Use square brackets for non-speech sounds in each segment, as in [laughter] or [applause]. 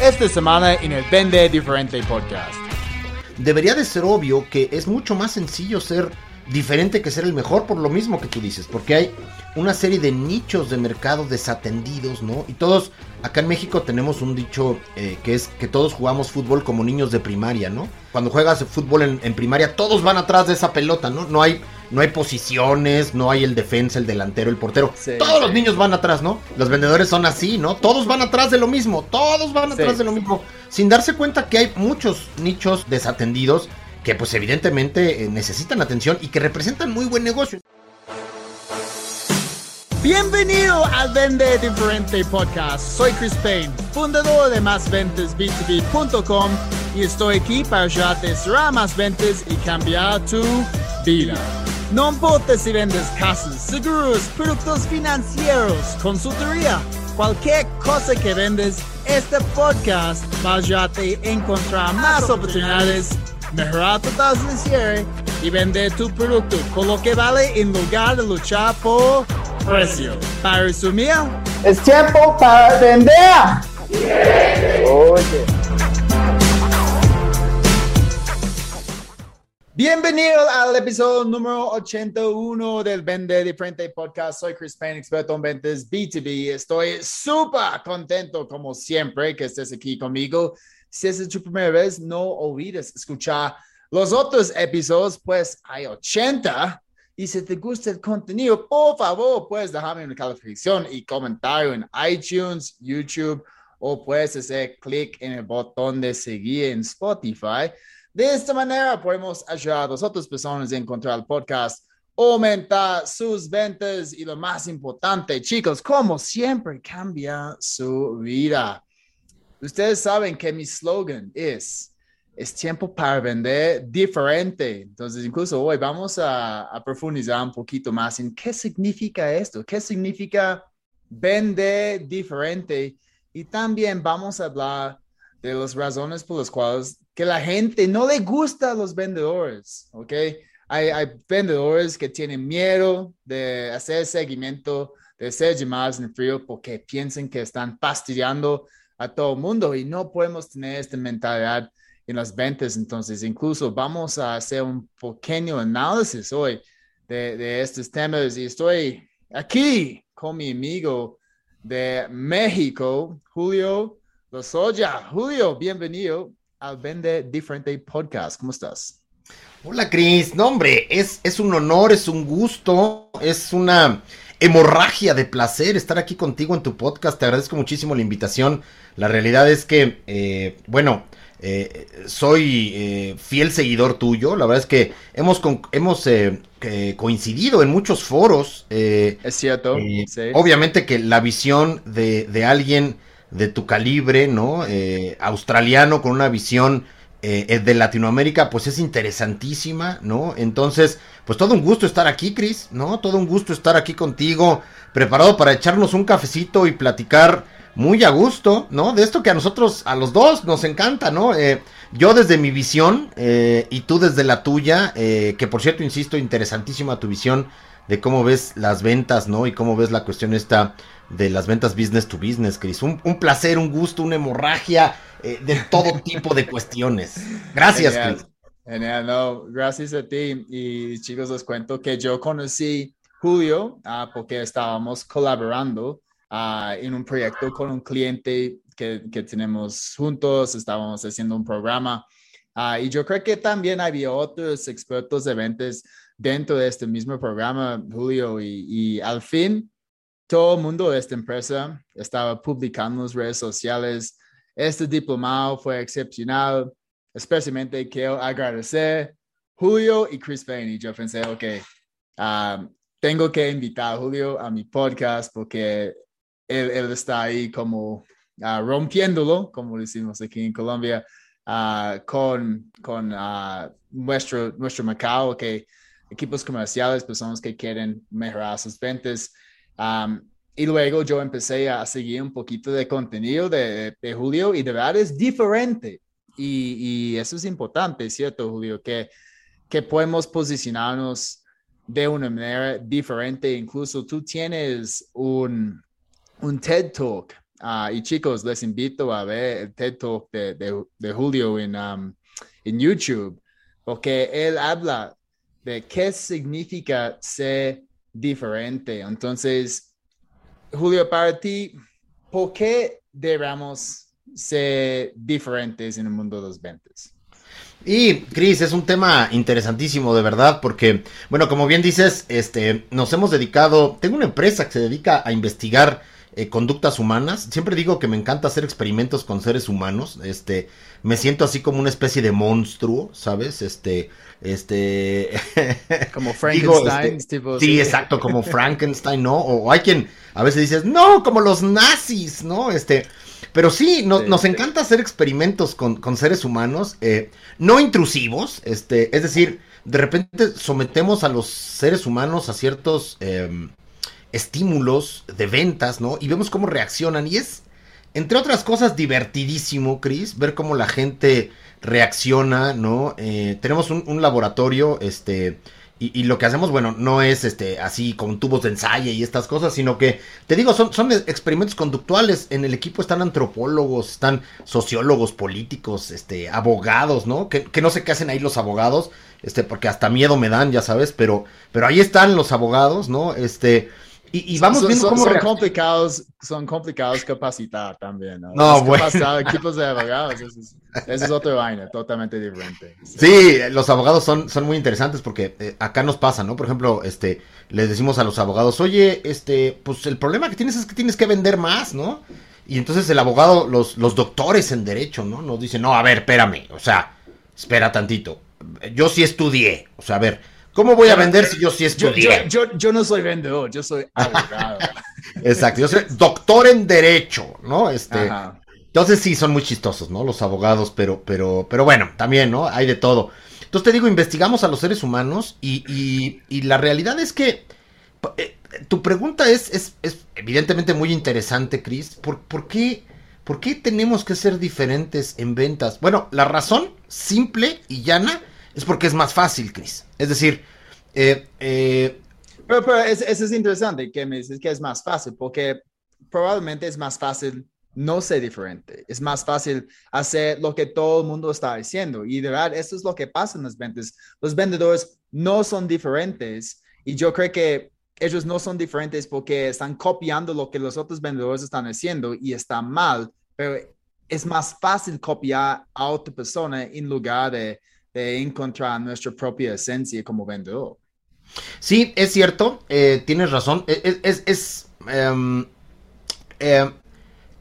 esta semana en el Vende Diferente Podcast. Debería de ser obvio que es mucho más sencillo ser diferente que ser el mejor por lo mismo que tú dices, porque hay una serie de nichos de mercado desatendidos, ¿no? Y todos, acá en México tenemos un dicho eh, que es que todos jugamos fútbol como niños de primaria, ¿no? Cuando juegas fútbol en, primaria, todos van atrás de esa pelota, ¿no? No hay, no hay posiciones, no hay el defensa, el delantero, el portero. todos los niños van atrás, ¿no? Los vendedores son así, ¿no? Todos van atrás de lo mismo, todos van atrás de lo mismo, sin darse cuenta que hay muchos nichos desatendidos que pues evidentemente eh, necesitan atención y que representan muy buen negocio. Bienvenido al Vende Diferente Podcast. Soy Chris Payne, fundador de másventasb2b.com y estoy aquí para ayudarte a cerrar más ventas y cambiar tu vida. No importa si vendes casas, seguros, productos financieros, consultoría, cualquier cosa que vendes, este podcast va a ayudarte a encontrar más oportunidades mejorar tu tasa de cierre y vender tu producto con lo que vale en lugar de luchar por precio. Para resumir, es tiempo para vender. Bienvenido al episodio número 81 del Vende Diferente Podcast. Soy Chris Payne, experto en ventas B2B. Estoy súper contento, como siempre, que estés aquí conmigo. Si es tu primera vez, no olvides escuchar los otros episodios, pues hay 80. Y si te gusta el contenido, por favor, puedes dejarme una calificación y comentario en iTunes, YouTube o puedes hacer clic en el botón de seguir en Spotify. De esta manera podemos ayudar a las otras personas a encontrar el podcast, aumentar sus ventas y lo más importante, chicos, como siempre, cambia su vida. Ustedes saben que mi slogan es, es tiempo para vender diferente. Entonces, incluso hoy vamos a, profundizar un poquito más en qué significa esto, qué significa vender diferente. Y también vamos a hablar de las razones por las cuales que la gente no le gusta a los vendedores, ¿ok? Hay, hay vendedores que tienen miedo de hacer seguimiento, de ser llamados en frío porque piensan que están fastidiando a todo el mundo y no podemos tener esta mentalidad en las ventas. Entonces, incluso vamos a hacer un pequeño análisis hoy de, de estos temas y estoy aquí con mi amigo de México, Julio Lozoya. Julio, bienvenido al Vende Diferente Podcast. ¿Cómo estás? Hola, Cris. No, hombre, es, es un honor, es un gusto, es una hemorragia de placer estar aquí contigo en tu podcast. Te agradezco muchísimo la invitación. La realidad es que, eh, bueno, eh, soy eh, fiel seguidor tuyo. La verdad es que hemos, hemos coincidido en muchos foros. es cierto. Obviamente que la visión de, de, alguien de tu calibre, ¿no? australiano con una visión de Latinoamérica, pues es interesantísima, ¿no? Entonces, pues todo un gusto estar aquí, Cris, ¿no? Todo un gusto estar aquí contigo, preparado para echarnos un cafecito y platicar muy a gusto, ¿no? De esto que a nosotros, a los dos, nos encanta, ¿no? Eh, yo desde mi visión eh, y tú desde la tuya, eh, que por cierto, insisto, interesantísima tu visión de cómo ves las ventas, ¿no? Y cómo ves la cuestión esta de las ventas business to business, Chris. Un, un placer, un gusto, una hemorragia de todo [laughs] tipo de cuestiones. Gracias, Chris. Genial, no, gracias a ti. Y chicos, les cuento que yo conocí Julio uh, porque estábamos colaborando uh, en un proyecto con un cliente que, que, tenemos juntos, estábamos haciendo un programa. Uh, y yo creo que también había otros expertos de ventas dentro de este mismo programa, Julio, y, y al fin todo el mundo de esta empresa estaba publicando en las redes sociales. Este diplomado fue excepcional especialmente quiero agradecer Julio y Chris Payne. Y yo pensé, ok, um, tengo que invitar a Julio a mi podcast porque él, está ahí como uh, rompiéndolo, como decimos aquí en Colombia, uh, con, con uh, nuestro, nuestro mercado, que equipos comerciales, personas que quieren mejorar sus ventas. Um, y luego yo empecé a seguir un poquito de contenido de, de Julio y de verdad es diferente y, eso es importante, ¿cierto, Julio? Que, que podemos posicionarnos de una manera diferente. Incluso tú tienes un, un TED Talk Ah, y chicos, les invito a ver el TED Talk de, de, de Julio en, um, en YouTube, porque él habla de qué significa ser diferente. Entonces, Julio, para ti, ¿por qué debemos ser diferentes en el mundo de los ventas? Y, Cris, es un tema interesantísimo, de verdad, porque, bueno, como bien dices, este, nos hemos dedicado, tengo una empresa que se dedica a investigar eh, conductas humanas. Siempre digo que me encanta hacer experimentos con seres humanos. Este, me siento así como una especie de monstruo, ¿sabes? Este, este. [laughs] Como Frankenstein, este, sí, exacto, como [laughs] Frankenstein, ¿no? O, hay quien a veces dices, no, como los nazis, ¿no? Este. Pero sí, nos encanta hacer experimentos con, seres humanos, eh, no intrusivos, este, es decir, de repente sometemos a los seres humanos a ciertos em, estímulos de ventas, ¿no? Y vemos cómo reaccionan. Y es, entre otras cosas, divertidísimo, Chris, ver cómo la gente reacciona, ¿no? Eh, tenemos un, laboratorio, este, y, lo que hacemos, bueno, no es este así con tubos de ensayo y estas cosas, sino que, te digo, son, son experimentos conductuales. En el equipo están antropólogos, están sociólogos, políticos, este, abogados, ¿no? Que, que no sé qué hacen ahí los abogados, este, porque hasta miedo me dan, ya sabes, pero, pero ahí están los abogados, ¿no? Este, y, vamos viendo cómo son complicados, son complicados capacitar también. No, no bueno. equipos de abogados, eso es, es otra vaina, totalmente diferente. Sí, los abogados son, son muy interesantes porque eh, acá nos pasa, ¿no? Por ejemplo, este, les decimos a los abogados, oye, este, pues el problema que tienes es que tienes que vender más, ¿no? Y entonces el abogado, los, los doctores en derecho, ¿no? Nos dicen, no, a ver, espérame, o sea, espera tantito. Yo sí estudié, o sea, a ver ¿Cómo voy a vender si yo sí estudié? Yo, yo, no soy vendedor, yo soy [laughs] abogado. Exacto, yo soy doctor en derecho, ¿no? Este, entonces sí, son muy chistosos, ¿no? Los abogados, pero, pero, pero bueno, también, ¿no? Hay de todo. Entonces te digo, investigamos a los seres humanos y, y, la realidad es que eh, tu pregunta es, es, es, evidentemente muy interesante, Chris. ¿Por, por, qué, ¿Por qué tenemos que ser diferentes en ventas? Bueno, la razón simple y llana es porque es más fácil, Chris. Es decir, eh, eh, pero, eso, es interesante que me dices que es más fácil, porque probablemente es más fácil no ser diferente. Es más fácil hacer lo que todo el mundo está haciendo. Y de verdad, eso es lo que pasa en las ventas. Los vendedores no son diferentes. Y yo creo que ellos no son diferentes porque están copiando lo que los otros vendedores están haciendo y está mal. Pero es más fácil copiar a otra persona en lugar de de encontrar nuestra propia esencia como vendedor. Sí, es cierto, eh, tienes razón. E, e, es, em, em,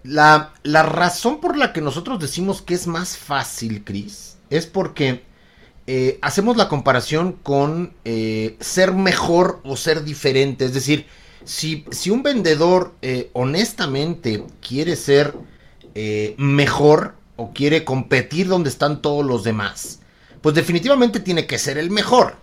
la, la, razón por la que nosotros decimos que es más fácil, Chris, es porque eh, hacemos la comparación con eh, ser mejor o ser diferente. Es decir, si, si un vendedor honestamente quiere ser mejor o quiere competir donde están todos los demás, pues definitivamente tiene que ser el mejor.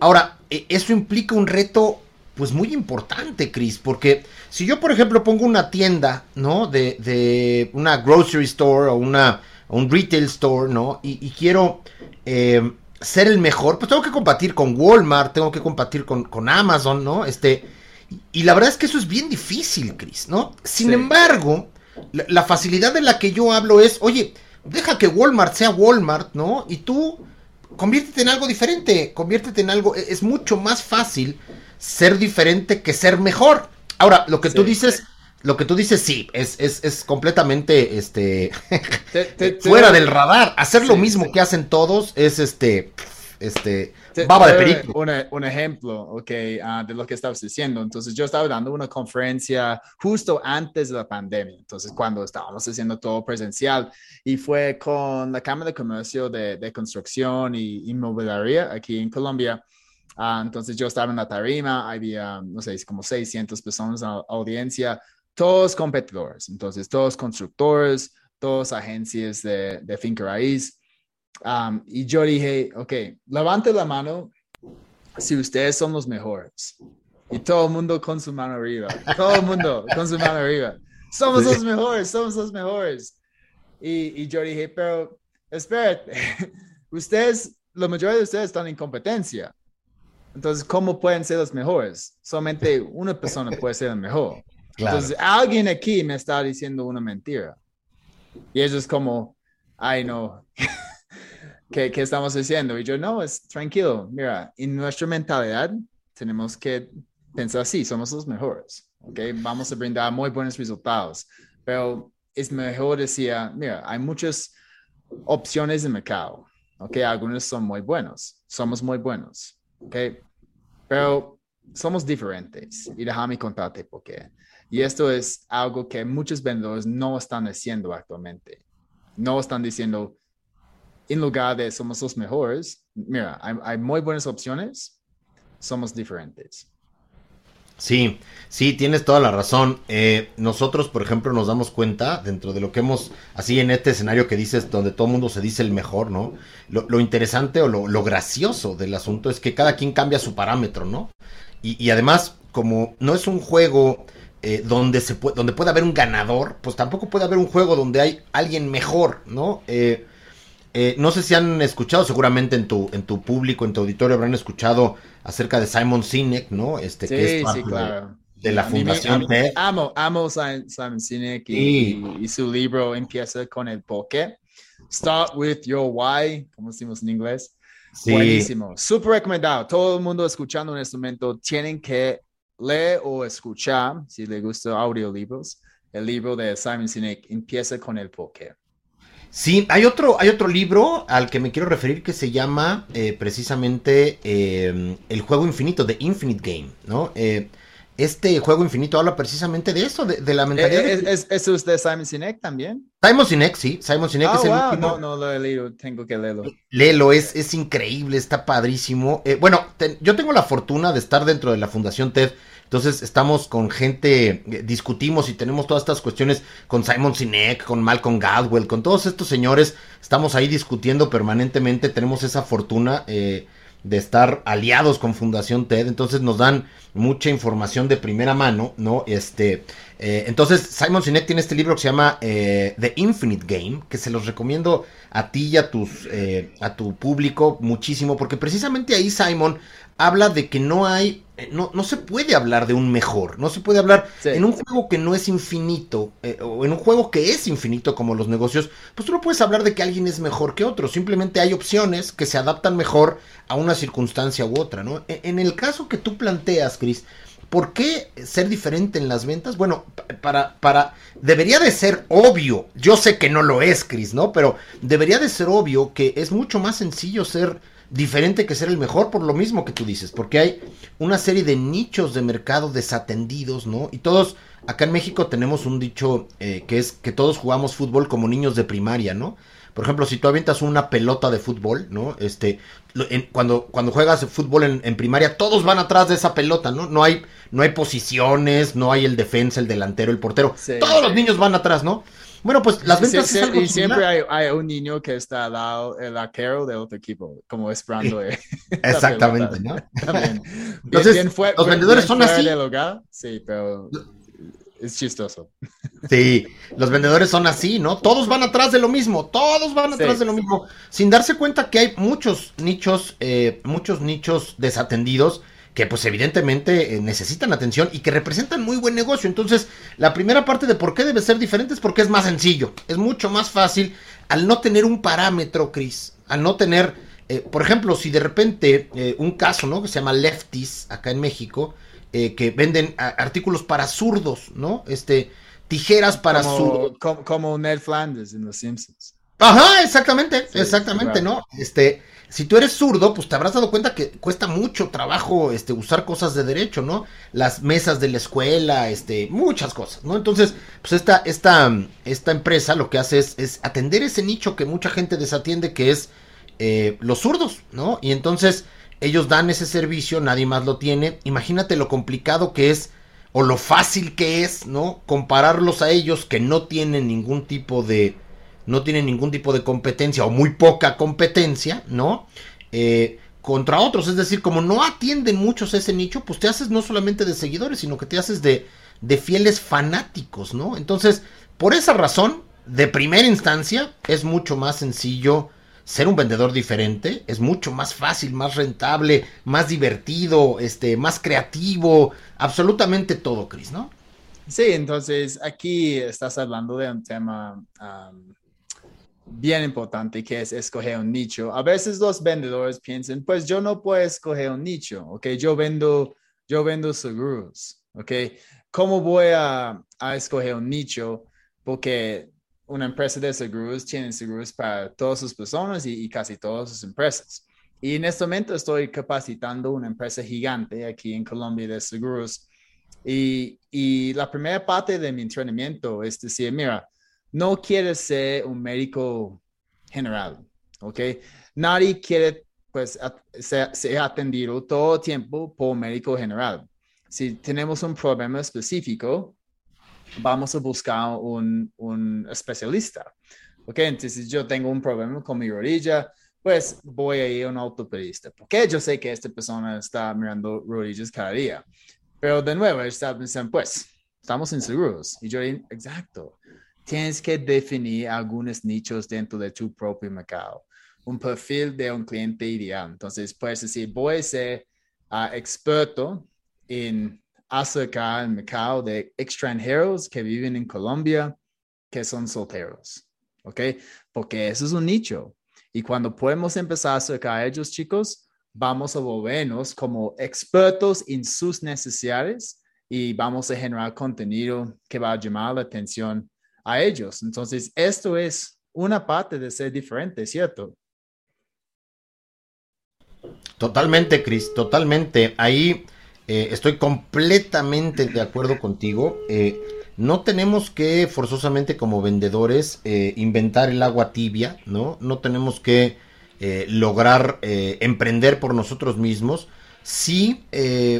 Ahora, e, eso implica un reto pues muy importante, Chris, porque si yo, por ejemplo, pongo una tienda, ¿no? De, de una grocery store o una, un retail store, ¿no? Y, quiero eh, ser el mejor, pues tengo que competir con Walmart, tengo que competir con, con Amazon, ¿no? Este, y la verdad es que eso es bien difícil, Chris, ¿no? Sin embargo, la, la, facilidad de la que yo hablo es, oye, deja que Walmart sea Walmart, ¿no? Y tú conviértete en algo diferente, conviértete en algo, es mucho más fácil ser diferente que ser mejor. Ahora, lo que tú dices, lo que tú dices, sí, es, es, es completamente este [laughs] fuera del radar. Hacer lo mismo que hacen todos es este este baba de perico. Un, ejemplo, ok, ah, de lo que estabas diciendo. Entonces, yo estaba dando una conferencia justo antes de la pandemia, entonces, cuando estábamos haciendo todo presencial, y fue con la Cámara de Comercio de, de Construcción y Inmobiliaria aquí en Colombia. Ah, entonces, yo estaba en la tarima, había, no sé, como 600 personas en la audiencia, todos competidores, entonces, todos constructores, todas agencias de, de finca raíz. Um, y yo dije, ok, levante la mano si ustedes son los mejores. Y todo el mundo con su mano arriba. Todo el mundo con su mano arriba. Somos los mejores, somos los mejores. Y, y yo dije, pero espérate, [laughs] ustedes, la mayoría de ustedes están en competencia. Entonces, ¿cómo pueden ser los mejores? Solamente una persona puede ser el mejor. Entonces, alguien aquí me está diciendo una mentira. Y eso es como, ay, no, [laughs] ¿Qué, ¿qué, estamos diciendo? Y yo, no, es tranquilo. Mira, en nuestra mentalidad tenemos que pensar así, somos los mejores, ¿ok? Vamos a brindar muy buenos resultados, pero es mejor decir, mira, hay muchas opciones de mercado, ¿ok? Algunos son muy buenos, somos muy buenos, ¿ok? Pero somos diferentes y déjame contarte por qué. Y esto es algo que muchos vendedores no están haciendo actualmente. No están diciendo, en lugar de somos los mejores, mira, hay, hay muy buenas opciones, somos diferentes. Sí, sí, tienes toda la razón. Eh, nosotros, por ejemplo, nos damos cuenta dentro de lo que hemos, así en este escenario que dices, donde todo el mundo se dice el mejor, ¿no? Lo, interesante o lo, gracioso del asunto es que cada quien cambia su parámetro, ¿no? Y, además, como no es un juego eh, donde, se puede, donde puede haber un ganador, pues tampoco puede haber un juego donde hay alguien mejor, ¿no? Eh, eh, no sé si han escuchado, seguramente en tu, en tu público, en tu auditorio habrán escuchado acerca de Simon Sinek, ¿no? Este, que es parte de, la fundación TED. Amo, amo Simon Sinek y, su libro empieza con el por qué. Start with your why, como decimos en inglés. Buenísimo, súper recomendado. Todo el mundo escuchando en este momento tienen que leer o escuchar, si les gusta audiolibros, el libro de Simon Sinek empieza con el por qué. Sí, hay otro, hay otro libro al que me quiero referir que se llama eh, precisamente eh, El juego infinito, The Infinite Game, ¿no? Eh, este juego infinito habla precisamente de eso, de, la mentalidad. ¿Es, ¿Es, es, de Simon Sinek también? Simon Sinek, sí. Simon Sinek es el wow. No, no lo he leído, tengo que leerlo. Léelo, es, es increíble, está padrísimo. bueno, yo tengo la fortuna de estar dentro de la Fundación TED entonces estamos con gente, eh, discutimos y tenemos todas estas cuestiones con Simon Sinek, con Malcolm Gladwell, con todos estos señores. Estamos ahí discutiendo permanentemente, tenemos esa fortuna eh, de estar aliados con Fundación TED, entonces nos dan mucha información de primera mano, ¿no? Este, eh, entonces Simon Sinek tiene este libro que se llama The Infinite Game, que se los recomiendo a ti y a tus, a tu público muchísimo, porque precisamente ahí Simon habla de que no hay, eh, no, no se puede hablar de un mejor, no se puede hablar en un juego que no es infinito, eh, o en un juego que es infinito como los negocios, pues tú no puedes hablar de que alguien es mejor que otro, simplemente hay opciones que se adaptan mejor a una circunstancia u otra, ¿no? E, en el caso que tú planteas, ¿Por qué ser diferente en las ventas? Bueno, para, para, debería de ser obvio, yo sé que no lo es, Chris, ¿no? Pero debería de ser obvio que es mucho más sencillo ser diferente que ser el mejor por lo mismo que tú dices, porque hay una serie de nichos de mercado desatendidos, ¿no? Y todos, acá en México tenemos un dicho eh, que es que todos jugamos fútbol como niños de primaria, ¿no? Por ejemplo, si tú avientas una pelota de fútbol, ¿no? Este, cuando, cuando juegas fútbol en, primaria, todos van atrás de esa pelota, ¿no? No hay, no hay posiciones, no hay el defensa, el delantero, el portero. todos los niños van atrás, ¿no? Bueno, pues las ventas sí, Y siempre hay, un niño que está al lado, el arquero de otro equipo, como esperando. [laughs] Exactamente, ¿no? [laughs] Entonces, los vendedores son así. sí, pero es chistoso. Sí, los vendedores son así, ¿no? Todos van atrás de lo mismo, todos van atrás de lo mismo, sin darse cuenta que hay muchos nichos, eh, muchos nichos desatendidos que pues evidentemente eh, necesitan atención y que representan muy buen negocio. Entonces, la primera parte de por qué debe ser diferente es porque es más sencillo, es mucho más fácil al no tener un parámetro, Chris, al no tener, eh, por ejemplo, si de repente eh, un caso, ¿no? Que se llama Lefties acá en México, que venden artículos para zurdos, ¿no? Este, tijeras para zurdos. Como, Ned Flanders en Los Simpsons. Ajá, exactamente, exactamente, ¿no? Este, si tú eres zurdo, pues te habrás dado cuenta que cuesta mucho trabajo este, usar cosas de derecho, ¿no? Las mesas de la escuela, este, muchas cosas, ¿no? Entonces, pues esta, esta, esta empresa lo que hace es, atender ese nicho que mucha gente desatiende, que es eh, los zurdos, ¿no? Y entonces ellos dan ese servicio, nadie más lo tiene. Imagínate lo complicado que es o lo fácil que es, ¿no? Compararlos a ellos que no tienen ningún tipo de no tienen ningún tipo de competencia o muy poca competencia, ¿no? Eh, contra otros, es decir, como no atienden muchos ese nicho, pues te haces no solamente de seguidores, sino que te haces de, de fieles fanáticos, ¿no? Entonces, por esa razón, de primera instancia, es mucho más sencillo ser un vendedor diferente, es mucho más fácil, más rentable, más divertido, este, más creativo, absolutamente todo, Cris, ¿no? Sí, entonces aquí estás hablando de un tema um, bien importante que es escoger un nicho. A veces los vendedores piensan, pues yo no puedo escoger un nicho, ¿ok? Yo vendo, yo vendo seguros, ¿ok? ¿Cómo voy a, a escoger un nicho? Porque una empresa de seguros tiene seguros para todas sus personas y, y, casi todas sus empresas. Y en este momento estoy capacitando una empresa gigante aquí en Colombia de seguros. Y, y la primera parte de mi entrenamiento es decir, mira, no quieres ser un médico general, ¿ok? Nadie quiere pues ser, ser atendido todo el tiempo por médico general. Si tenemos un problema específico, vamos a buscar un, un especialista. ¿Ok? Entonces, yo tengo un problema con mi rodilla, pues voy a ir a un ortopedista. Porque yo sé que esta persona está mirando rodillas cada día. Pero de nuevo, está pensando, pues, estamos inseguros. Y yo digo, exacto. Tienes que definir algunos nichos dentro de tu propio mercado. Un perfil de un cliente ideal. Entonces, puedes decir, voy a ser uh, experto en acercar el mercado de extranjeros que viven en Colombia, que son solteros, ¿ok? Porque eso es un nicho. Y cuando podemos empezar a acercar a ellos, chicos, vamos a volvernos como expertos en sus necesidades y vamos a generar contenido que va a llamar la atención a ellos. Entonces, esto es una parte de ser diferente, ¿cierto? Totalmente, Chris, totalmente. Ahí eh, estoy completamente de acuerdo contigo. Eh, no tenemos que forzosamente como vendedores eh, inventar el agua tibia, ¿no? No tenemos que lograr emprender por nosotros mismos. Sí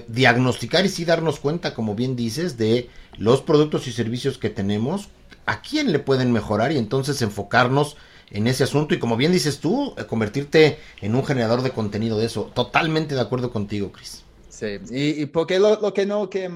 diagnosticar y sí darnos cuenta, como bien dices, de los productos y servicios que tenemos, a quién le pueden mejorar y entonces enfocarnos en ese asunto y como bien dices tú, convertirte en un generador de contenido de eso. Totalmente de acuerdo contigo, Chris. Sí, y, y porque lo, lo, que no, que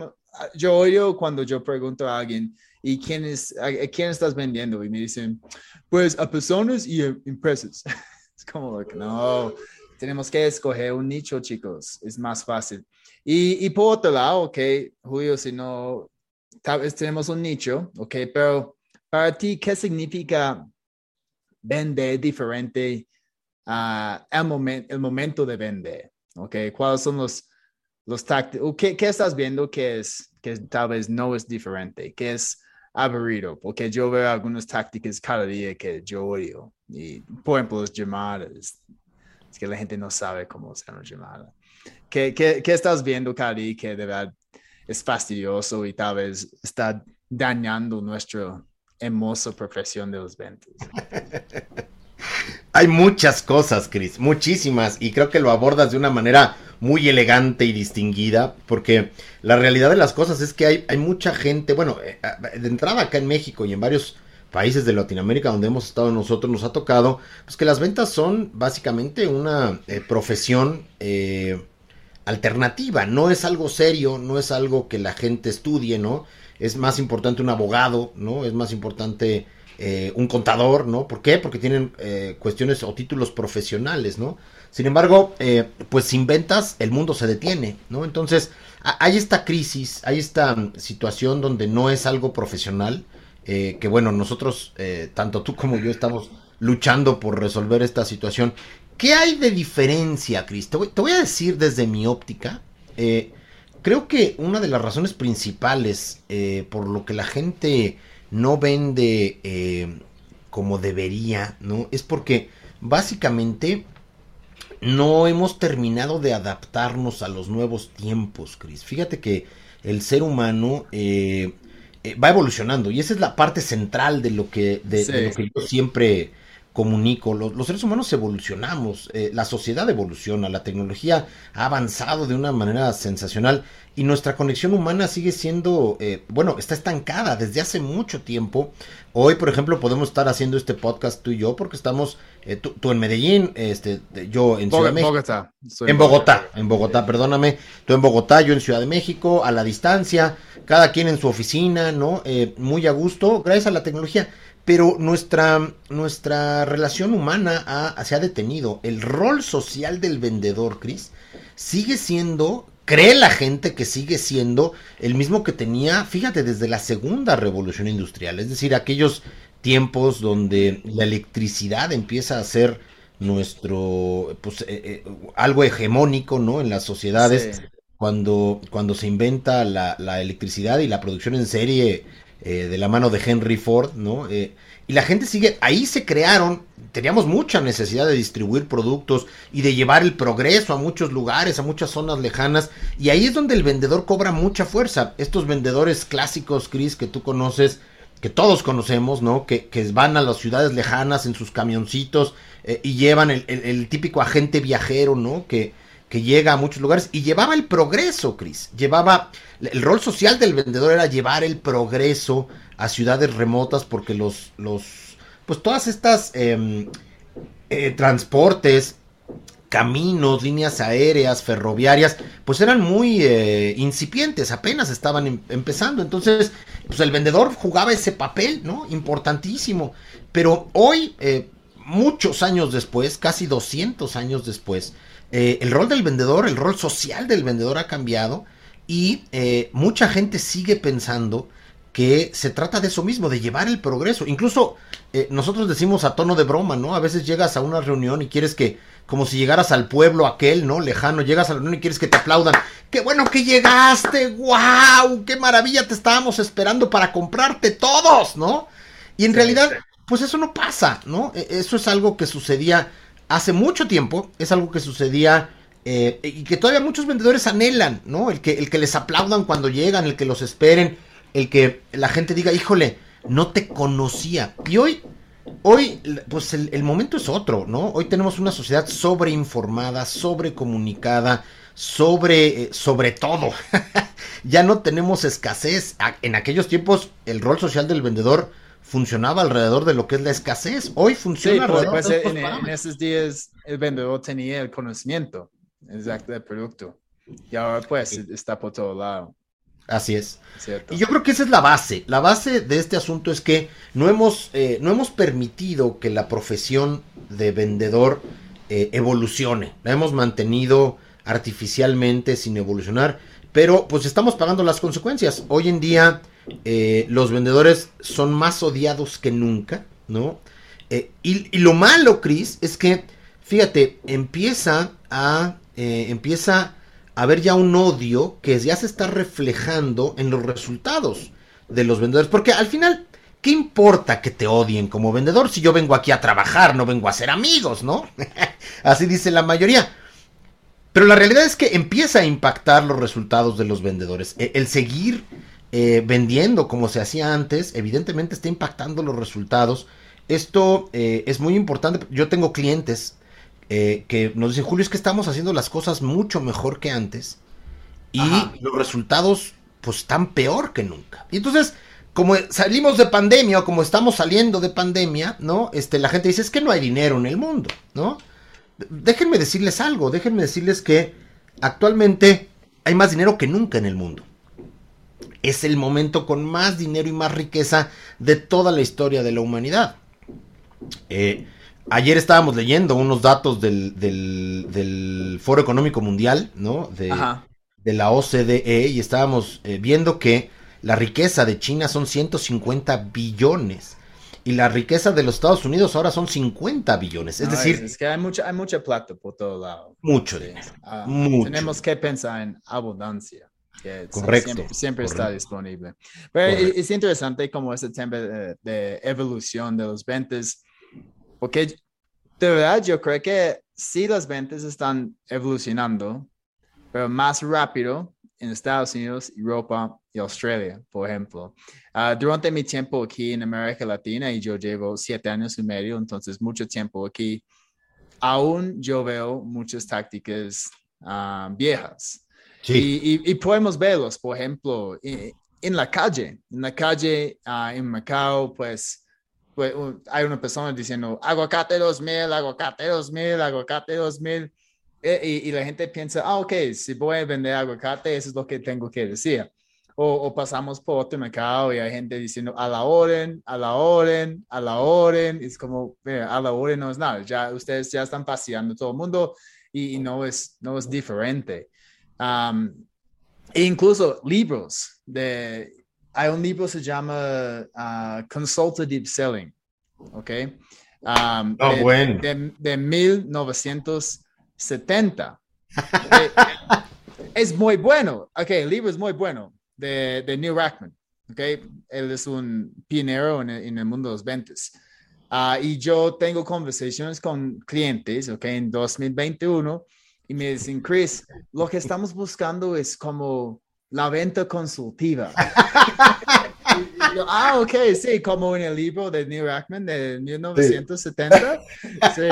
yo oigo cuando yo pregunto a alguien, ¿y quién, es, a, a quién estás vendiendo? Y me dicen, pues a personas y a empresas. [laughs] es como, no, tenemos que escoger un nicho, chicos, es más fácil. Y, y por otro lado, ok, Julio, si no, tal vez tenemos un nicho, ok, pero para ti, ¿qué significa vender diferente uh, el, moment, el momento de vender? Ok, ¿cuáles son los los tácticos, ¿qué, ¿qué, estás viendo que es, que tal vez no es diferente, que es aburrido? Porque yo veo algunas tácticas cada día que yo odio. Y, por ejemplo, las llamadas. Es que la gente no sabe cómo hacer una llamada. ¿Qué, qué, qué estás viendo cada día que de verdad es fastidioso y tal vez está dañando nuestra hermosa profesión de los ventas? [laughs] Hay muchas cosas, Chris, muchísimas, y creo que lo abordas de una manera muy elegante y distinguida, porque la realidad de las cosas es que hay, mucha gente, bueno, eh, de entrada acá en México y en varios países de Latinoamérica donde hemos estado nosotros, nos ha tocado, pues que las ventas son básicamente una eh, profesión eh, alternativa, no es algo serio, no es algo que la gente estudie, ¿no? Es más importante un abogado, ¿no? Es más importante eh, un contador, ¿no? ¿Por qué? Porque tienen eh, cuestiones o títulos profesionales, ¿no? Sin embargo, eh, pues sin ventas el mundo se detiene, ¿no? Entonces, hay esta crisis, hay esta mm, situación donde no es algo profesional, que bueno, nosotros, tanto tú como yo, estamos luchando por resolver esta situación. ¿Qué hay de diferencia, Cris? Te voy, te voy a decir desde mi óptica. creo que una de las razones principales por lo que la gente no vende eh, como debería, ¿no? Es porque básicamente no hemos terminado de adaptarnos a los nuevos tiempos, Chris. Fíjate que el ser humano eh, eh, va evolucionando y esa es la parte central de lo que, de, sí. de lo que yo siempre comunico. Los, los seres humanos evolucionamos, eh, la sociedad evoluciona, la tecnología ha avanzado de una manera sensacional y nuestra conexión humana sigue siendo, eh, bueno, está estancada desde hace mucho tiempo. Hoy, por ejemplo, podemos estar haciendo este podcast tú y yo porque estamos, eh, tú, tú, en Medellín, este, yo en Ciudad de México. Bogotá. Soy en Bogotá, Bogotá, en Bogotá, perdóname. Tú en Bogotá, yo en Ciudad de México, a la distancia, cada quien en su oficina, ¿no? Eh, muy a gusto, gracias a la tecnología pero nuestra, nuestra relación humana ha, se ha detenido. El rol social del vendedor, Chris, sigue siendo cree la gente que sigue siendo el mismo que tenía, fíjate, desde la segunda revolución industrial, es decir, aquellos tiempos donde la electricidad empieza a ser nuestro, pues, eh, eh, algo hegemónico, ¿no? En las sociedades, cuando, cuando se inventa la, la, electricidad y la producción en serie eh, de la mano de Henry Ford, ¿no? y la gente sigue, ahí se crearon, teníamos mucha necesidad de distribuir productos y de llevar el progreso a muchos lugares, a muchas zonas lejanas, y ahí es donde el vendedor cobra mucha fuerza. Estos vendedores clásicos, Chris, que tú conoces, que todos conocemos, ¿no? Que, que, van a las ciudades lejanas en sus camioncitos eh, y llevan el, el, el, típico agente viajero, ¿no? Que, que llega a muchos lugares y llevaba el progreso, Cris. Llevaba, el rol social del vendedor era llevar el progreso a ciudades remotas porque los, los pues todas estas eh, eh, transportes caminos, líneas aéreas, ferroviarias, pues eran muy eh, incipientes, apenas estaban em empezando. Entonces, pues el vendedor jugaba ese papel, ¿no? Importantísimo. Pero hoy, eh, muchos años después, casi 200 años después, eh, el rol del vendedor, el rol social del vendedor ha cambiado y eh, mucha gente sigue pensando que se trata de eso mismo, de llevar el progreso. Incluso eh, nosotros decimos a tono de broma, ¿no? A veces llegas a una reunión y quieres que, como si llegaras al pueblo aquel, ¿no? Lejano, llegas a la reunión y quieres que te aplaudan. ¡Qué bueno que llegaste! ¡Wow! ¡Qué maravilla! Te estábamos esperando para comprarte todos, ¿no? Y en sí, realidad, pues eso no pasa, ¿no? E, eso es algo que sucedía hace mucho tiempo, es algo que sucedía eh, y que todavía muchos vendedores anhelan, ¿no? El que, el que les aplaudan cuando llegan, el que los esperen, el que la gente diga, híjole, no te conocía. Y hoy, hoy, pues el, momento es otro, ¿no? Hoy tenemos una sociedad sobreinformada, sobrecomunicada, sobre, eh, sobre todo. [laughs] ya no tenemos escasez. En aquellos tiempos, el rol social del vendedor funcionaba alrededor de lo que es la escasez. Hoy funciona sí, alrededor pues, de en, en, esos días el vendedor tenía el conocimiento exacto del producto. Y ahora pues sí. está por todo lado. Así es. Cierto. Y yo creo que esa es la base. La base de este asunto es que no hemos, eh, no hemos permitido que la profesión de vendedor eh, evolucione. La hemos mantenido artificialmente sin evolucionar. Pero pues estamos pagando las consecuencias. Hoy en día eh, los vendedores son más odiados que nunca, ¿no? Eh, y, lo malo, Chris, es que, fíjate, empieza a, eh, empieza a haber ya un odio que ya se está reflejando en los resultados de los vendedores. Porque al final, ¿qué importa que te odien como vendedor si yo vengo aquí a trabajar, no vengo a ser amigos, ¿no? [laughs] Así dice la mayoría. Pero la realidad es que empieza a impactar los resultados de los vendedores. E, El seguir eh, vendiendo como se hacía antes, evidentemente está impactando los resultados. Esto eh, es muy importante. Yo tengo clientes eh, que nos dicen, Julio, es que estamos haciendo las cosas mucho mejor que antes y Ajá. los resultados pues están peor que nunca. Y entonces, como salimos de pandemia o como estamos saliendo de pandemia, ¿no? Este, la gente dice, es que no hay dinero en el mundo, ¿no? Déjenme decirles algo, déjenme decirles que actualmente hay más dinero que nunca en el mundo es el momento con más dinero y más riqueza de toda la historia de la humanidad. Eh, ayer estábamos leyendo unos datos del, del, del Foro Económico Mundial, ¿no? De, de, la OCDE y estábamos eh, viendo que la riqueza de China son 150 billones. Y la riqueza de los Estados Unidos ahora son 50 billones. Es no, decir, es, es, que hay mucha, hay mucha plata por todo lado. Mucho dinero. Uh, mucho. Tenemos que pensar en abundancia. Que correcto. Siempre, siempre correcto. está disponible. Pero correcto. es interesante como ese tema de, de, evolución de los ventas, porque de verdad yo creo que sí las ventas están evolucionando, pero más rápido en Estados Unidos, Europa y Australia, por ejemplo. Uh, durante mi tiempo aquí en América Latina, y yo llevo siete años y medio, entonces mucho tiempo aquí, aún yo veo muchas tácticas uh, viejas. Sí. Y, y, y, podemos verlos, por ejemplo, en, en, la calle, en la calle uh, en Macao, pues, pues, hay una persona diciendo aguacate 2000, aguacate 2000, aguacate 2000. Y, y, la gente piensa, ah, ok, si voy a vender aguacate, eso es lo que tengo que decir. O, o, pasamos por otro mercado y hay gente diciendo a la orden, a la orden, a la orden. Es como, mira, a la orden no es nada. Ya ustedes ya están paseando todo el mundo y, y no, es, no es diferente. Um, e incluso libros de, hay un libro que se llama uh, Consultative Selling, ¿ok? Um, oh, de, bueno. de, de 1970. [laughs] eh, es muy bueno, ok, el libro es muy bueno, de, de Neil Rackman, ok, él es un pionero en el, en el mundo de los ventas. Uh, y yo tengo conversaciones con clientes, ok, en 2021, y me dicen, Chris, lo que estamos buscando es como la venta consultiva. yo, ah, ok, sí, como en el libro de Neil Rackman de 1970. Sí,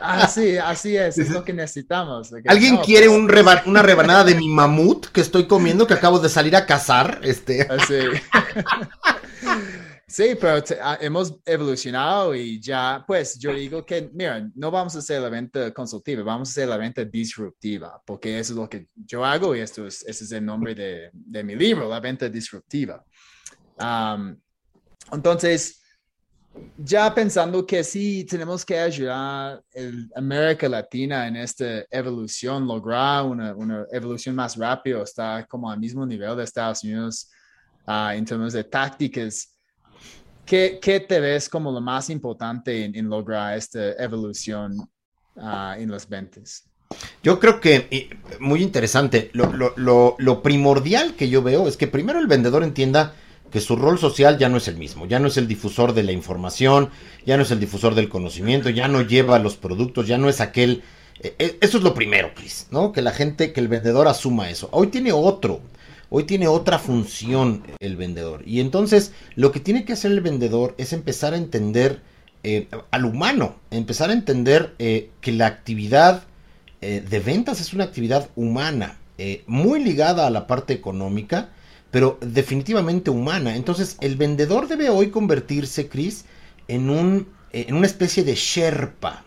así, así es, es lo que necesitamos. Okay, ¿Alguien no, quiere pues, un reba una rebanada de mi mamut que estoy comiendo que acabo de salir a cazar? Este. Sí. [laughs] Sí, pero te, a, hemos evolucionado y ya, pues yo digo que, mira, no vamos a hacer la venta consultiva, vamos a hacer la venta disruptiva, porque eso es lo que yo hago y esto es, ese es el nombre de, de mi libro, la venta disruptiva. Um, entonces, ya pensando que sí tenemos que ayudar a América Latina en esta evolución, lograr una, una evolución más rápida, estar como al mismo nivel de Estados Unidos uh, en términos de tácticas. ¿Qué, ¿Qué, te ves como lo más importante en, lograr esta evolución uh, en las ventas? Yo creo que, muy interesante, lo, primordial que yo veo es que primero el vendedor entienda que su rol social ya no es el mismo, ya no es el difusor de la información, ya no es el difusor del conocimiento, ya no lleva los productos, ya no es aquel... Eh, eso es lo primero, Chris, ¿no? Que la gente, que el vendedor asuma eso. Hoy tiene otro, Hoy tiene otra función el vendedor. Y entonces lo que tiene que hacer el vendedor es empezar a entender eh, al humano, empezar a entender eh, que la actividad eh, de ventas es una actividad humana, muy ligada a la parte económica, pero definitivamente humana. Entonces el vendedor debe hoy convertirse, Chris, en, un, en una especie de Sherpa.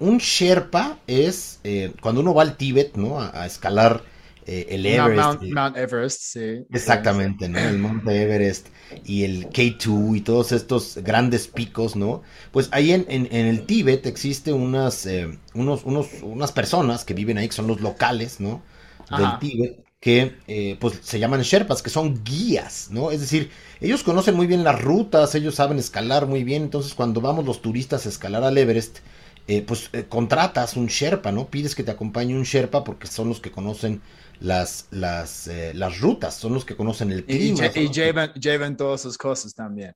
un Sherpa es cuando uno va al Tíbet, ¿no? a escalar eh, el Everest. Mount, Mount, Everest, sí. Exactamente, ¿no? El Monte Everest y el K2 y todos estos grandes picos, ¿no? Pues ahí en, en, en el Tíbet existe unas, eh, unos, unos, unas personas que viven ahí, que son los locales, ¿no? Del Ajá. Tíbet, que eh, pues se llaman Sherpas, que son guías, ¿no? Es decir, ellos conocen muy bien las rutas, ellos saben escalar muy bien, entonces cuando vamos los turistas a escalar al Everest, eh, pues eh, contratas un Sherpa, ¿no? Pides que te acompañe un Sherpa porque son los que conocen las, las, eh, las rutas, son los que conocen el clima. Y, llevan, llevan, todas sus cosas también.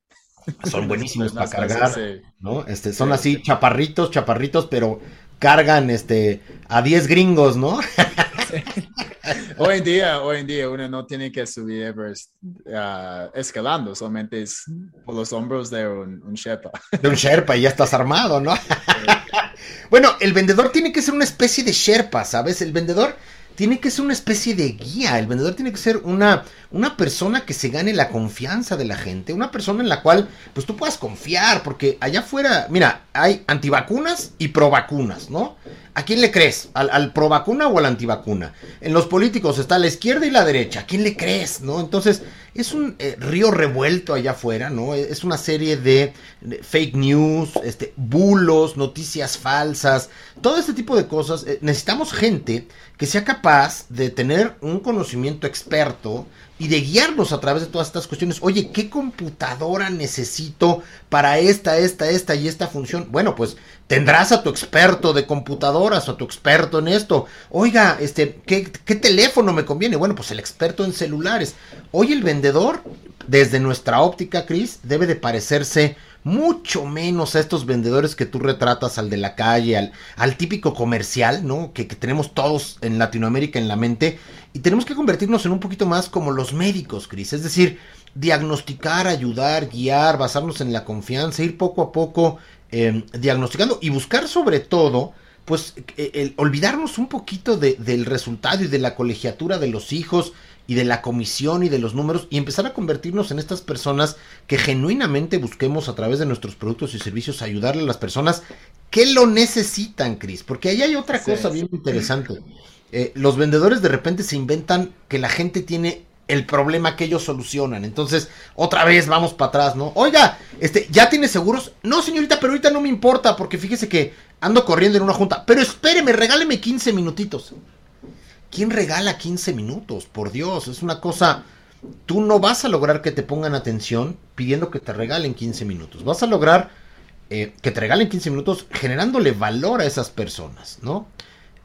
Son [laughs] buenísimos para cargar, sí. ¿no? Este, son sí, así sí. chaparritos, chaparritos, pero cargan este a 10 gringos, ¿no? [laughs] hoy en día, hoy en día uno no tiene que subir Everest uh, escalando, solamente es por los hombros de un, un Sherpa. De un Sherpa y ya estás armado, ¿no? [laughs] bueno, el vendedor tiene que ser una especie de Sherpa, ¿sabes? El vendedor tiene que ser una especie de guía. El vendedor tiene que ser una, una persona que se gane la confianza de la gente. Una persona en la cual, pues tú puedas confiar. Porque allá afuera, mira, hay antivacunas y provacunas, ¿no? ¿A quién le crees? ¿Al, al provacuna o al antivacuna? En los políticos está la izquierda y la derecha. ¿A quién le crees? ¿No? Entonces, es un eh, río revuelto allá afuera, ¿no? Es una serie de, de, fake news, este, bulos, noticias falsas, todo este tipo de cosas. Eh, necesitamos gente que sea capaz de tener un conocimiento experto y de guiarnos a través de todas estas cuestiones. Oye, ¿qué computadora necesito para esta, esta, esta y esta función? Bueno, pues tendrás a tu experto de computadoras o a tu experto en esto. Oiga, este, ¿qué, ¿qué, teléfono me conviene? Bueno, pues el experto en celulares. Hoy el vendedor, desde nuestra óptica, Chris, debe de parecerse mucho menos a estos vendedores que tú retratas, al de la calle, al, al típico comercial, ¿no? Que, que, tenemos todos en Latinoamérica en la mente. Y tenemos que convertirnos en un poquito más como los médicos, Cris. Es decir, diagnosticar, ayudar, guiar, basarnos en la confianza, ir poco a poco eh, diagnosticando y buscar sobre todo, pues, el, olvidarnos un poquito de, del resultado y de la colegiatura de los hijos y de la comisión y de los números y empezar a convertirnos en estas personas que genuinamente busquemos a través de nuestros productos y servicios ayudarle a las personas que lo necesitan, Cris, porque ahí hay otra sí, cosa bien interesante. Eh, los vendedores de repente se inventan que la gente tiene el problema que ellos solucionan. Entonces, otra vez vamos para atrás, ¿no? Oiga, este, ¿ya tiene seguros? No, señorita, pero ahorita no me importa, porque fíjese que ando corriendo en una junta. Pero espéreme, regáleme 15 minutitos. ¿quién regala 15 minutos? Por Dios, es una cosa... Tú no vas a lograr que te pongan atención pidiendo que te regalen 15 minutos. Vas a lograr eh, que te regalen 15 minutos generándole valor a esas personas, ¿no?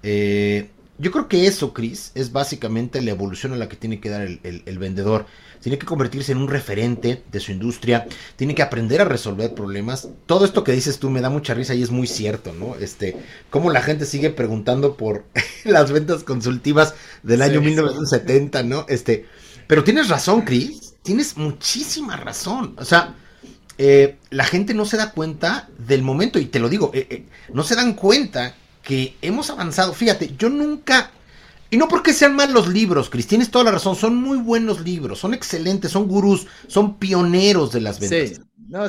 Eh, yo creo que eso, Chris, es básicamente la evolución a la que tiene que dar el, vendedor. Tiene que convertirse en un referente de su industria, tiene que aprender a resolver problemas. Todo esto que dices tú me da mucha risa y es muy cierto, ¿no? Este, cómo la gente sigue preguntando por [laughs] las ventas consultivas del año 1970, ¿no? Este, pero tienes razón, Chris, tienes muchísima razón. O sea, eh, la gente no se da cuenta del momento, y te lo digo, eh, eh, no se dan cuenta que hemos avanzado. Fíjate, yo nunca. Y no porque sean mal los libros, Cris, tienes toda la razón, son muy buenos libros, son excelentes, son gurús, son pioneros de las ventas.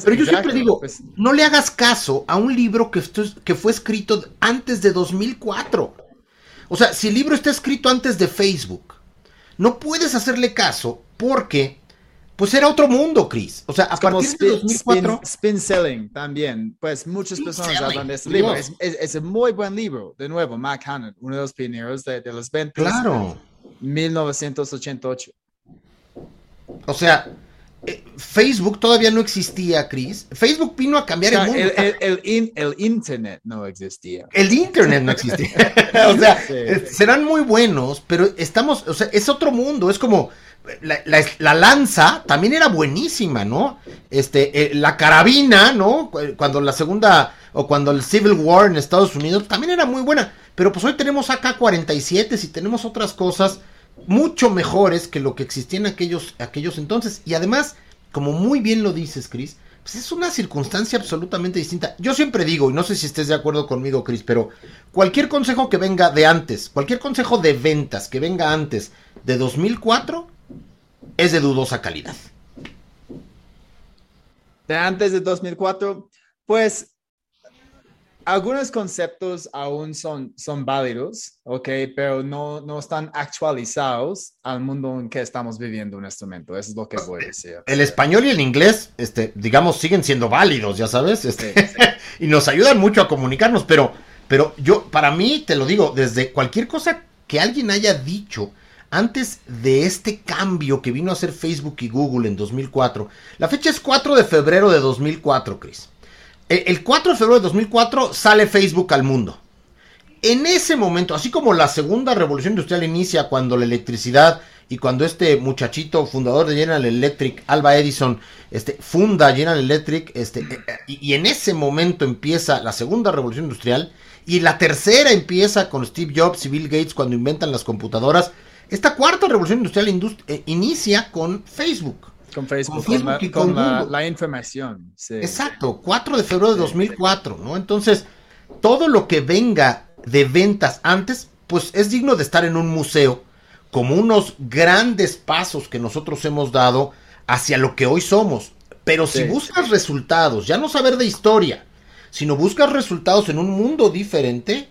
Pero yo siempre digo, pues no le hagas caso a un libro que, que fue escrito antes de 2004. O sea, si el libro está escrito antes de Facebook, no puedes hacerle caso porque pues era otro mundo, Chris. O sea, a partir de 2004... Spin, Selling también. Pues muchas personas hablan de este libro. Es, un muy buen libro. De nuevo, Mac Hannon, uno de los pioneros de, de las ventas. Claro. 1988. O sea, eh, Facebook todavía no existía, Chris. Facebook vino a cambiar el mundo. El, Internet no existía. El Internet no existía. [laughs] [laughs] o sea, serán muy buenos, pero estamos, o sea, es otro mundo. Es como la, lanza también era buenísima, ¿no? Este, eh, la carabina, ¿no? Cuando la segunda o cuando el Civil War en Estados Unidos también era muy buena. Pero pues hoy tenemos AK-47 y tenemos otras cosas mucho mejores que lo que existía en aquellos, aquellos entonces. Y además, como muy bien lo dices, Chris, pues es una circunstancia absolutamente distinta. Yo siempre digo, y no sé si estés de acuerdo conmigo, Chris, pero cualquier consejo que venga de antes, cualquier consejo de ventas que venga antes de 2004, es de dudosa calidad. De antes de 2004, pues algunos conceptos aún son, son válidos, ¿ok? Pero no, no están actualizados al mundo en que estamos viviendo en este momento. Eso es lo que voy a decir. El español y el inglés, este, digamos, siguen siendo válidos, ya sabes, este, [laughs] y nos ayudan mucho a comunicarnos, pero, pero yo, para mí, te lo digo, desde cualquier cosa que alguien haya dicho antes de este cambio que vino a hacer Facebook y Google en 2004. La fecha es 4 de febrero de 2004, Chris. El 4 de febrero de 2004 sale Facebook al mundo. En ese momento, así como la segunda revolución industrial inicia cuando la electricidad y cuando este muchachito fundador de General Electric, Alba Edison, este, funda General Electric, este, e, e, y, y en ese momento empieza la segunda revolución industrial, y la tercera empieza con Steve Jobs y Bill Gates cuando inventan las computadoras, esta cuarta revolución industrial eh, inicia con Facebook. Con Facebook, con, la, información. Exacto, 4 de febrero de 2004, ¿no? Entonces, todo lo que venga de ventas antes, pues es digno de estar en un museo, como unos grandes pasos que nosotros hemos dado hacia lo que hoy somos. Pero si buscas resultados, ya no saber de historia, sino buscas resultados en un mundo diferente,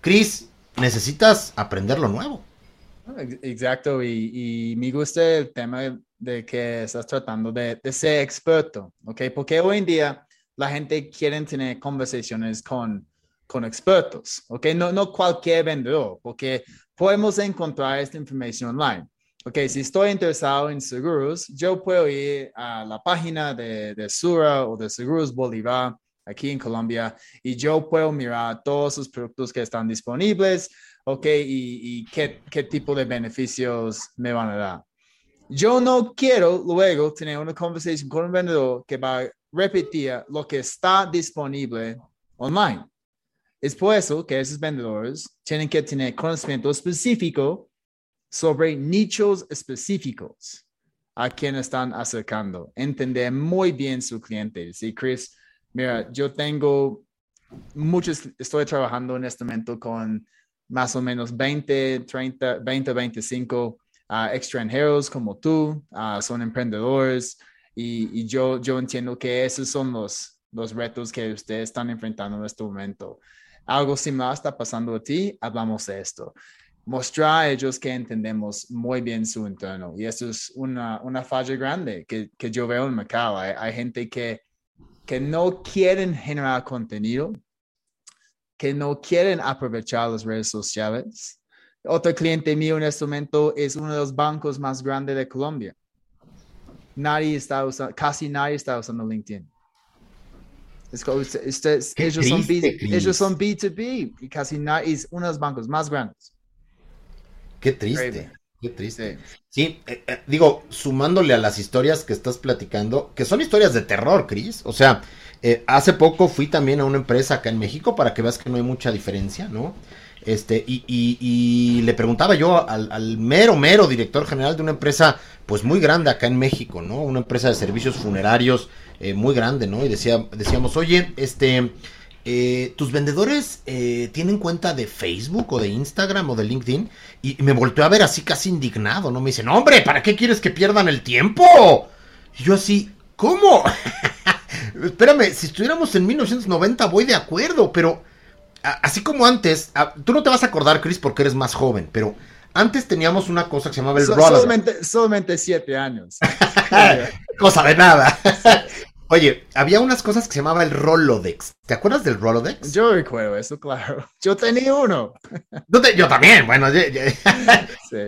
Chris, necesitas aprender lo nuevo. Exacto, y, me gusta el tema de que estás tratando de, ser experto, ¿ok? Porque hoy en día la gente quiere tener conversaciones con, con expertos, ¿ok? No, no cualquier vendedor, porque podemos encontrar esta información online. Ok, si estoy interesado en seguros, yo puedo ir a la página de, de Sura o de Seguros Bolívar aquí en Colombia y yo puedo mirar todos los productos que están disponibles, ok, y, qué, qué tipo de beneficios me van a dar. Yo no quiero luego tener una conversación con un vendedor que va a repetir lo que está disponible online. Es por eso que esos vendedores tienen que tener conocimiento específico sobre nichos específicos a quien están acercando, entender muy bien su cliente. Sí, Chris, mira, yo tengo muchos, estoy trabajando en este momento con más o menos 20, 30, 20, 25 extranjeros como tú, uh, son emprendedores y, yo, yo entiendo que esos son los, los retos que ustedes están enfrentando en este momento. Algo similar está pasando a ti, hablamos de esto. Mostrar a ellos que entendemos muy bien su entorno y eso es una, una falla grande que, que yo veo en mercado. Hay, hay gente que, que no quieren generar contenido, que no quieren aprovechar las redes sociales, otro cliente mío en este momento es uno de los bancos más grandes de Colombia. Nadie está usando, casi nadie está usando LinkedIn. Es usted- ellos, son B, ellos son B2B y casi nadie es uno de los bancos más grandes. Qué triste, qué triste. Sí. Sí, eh, eh, digo, sumándole a las historias que estás platicando, que son historias de terror, Cris. O sea, eh, hace poco fui también a una empresa acá en México para que veas que no hay mucha diferencia, ¿no? Este, y, y- y le preguntaba yo al, mero, mero director general de una empresa, pues muy grande acá en México, ¿no? Una empresa de servicios funerarios eh, muy grande, ¿no? Y decía, decíamos, oye, este, eh, ¿tus vendedores eh, tienen cuenta de Facebook o de Instagram o de LinkedIn? Y me volteó a ver así casi indignado, ¿no? Me dice, no, hombre, ¿para qué quieres que pierdan el tiempo? Y yo así, ¿cómo? [laughs] Espérame, si estuviéramos en 1990 voy de acuerdo, pero así como antes, tú no te vas a acordar, Chris, porque eres más joven, pero antes teníamos una cosa que se llamaba el So- Rolodex. solamente, solamente siete años. [laughs] Cosa de nada. [laughs] Oye, había unas cosas que se llamaba el Rolodex. ¿Te acuerdas del Rolodex? Yo recuerdo eso, claro. Yo tenía uno. [laughs] No te- yo también, bueno, Sí.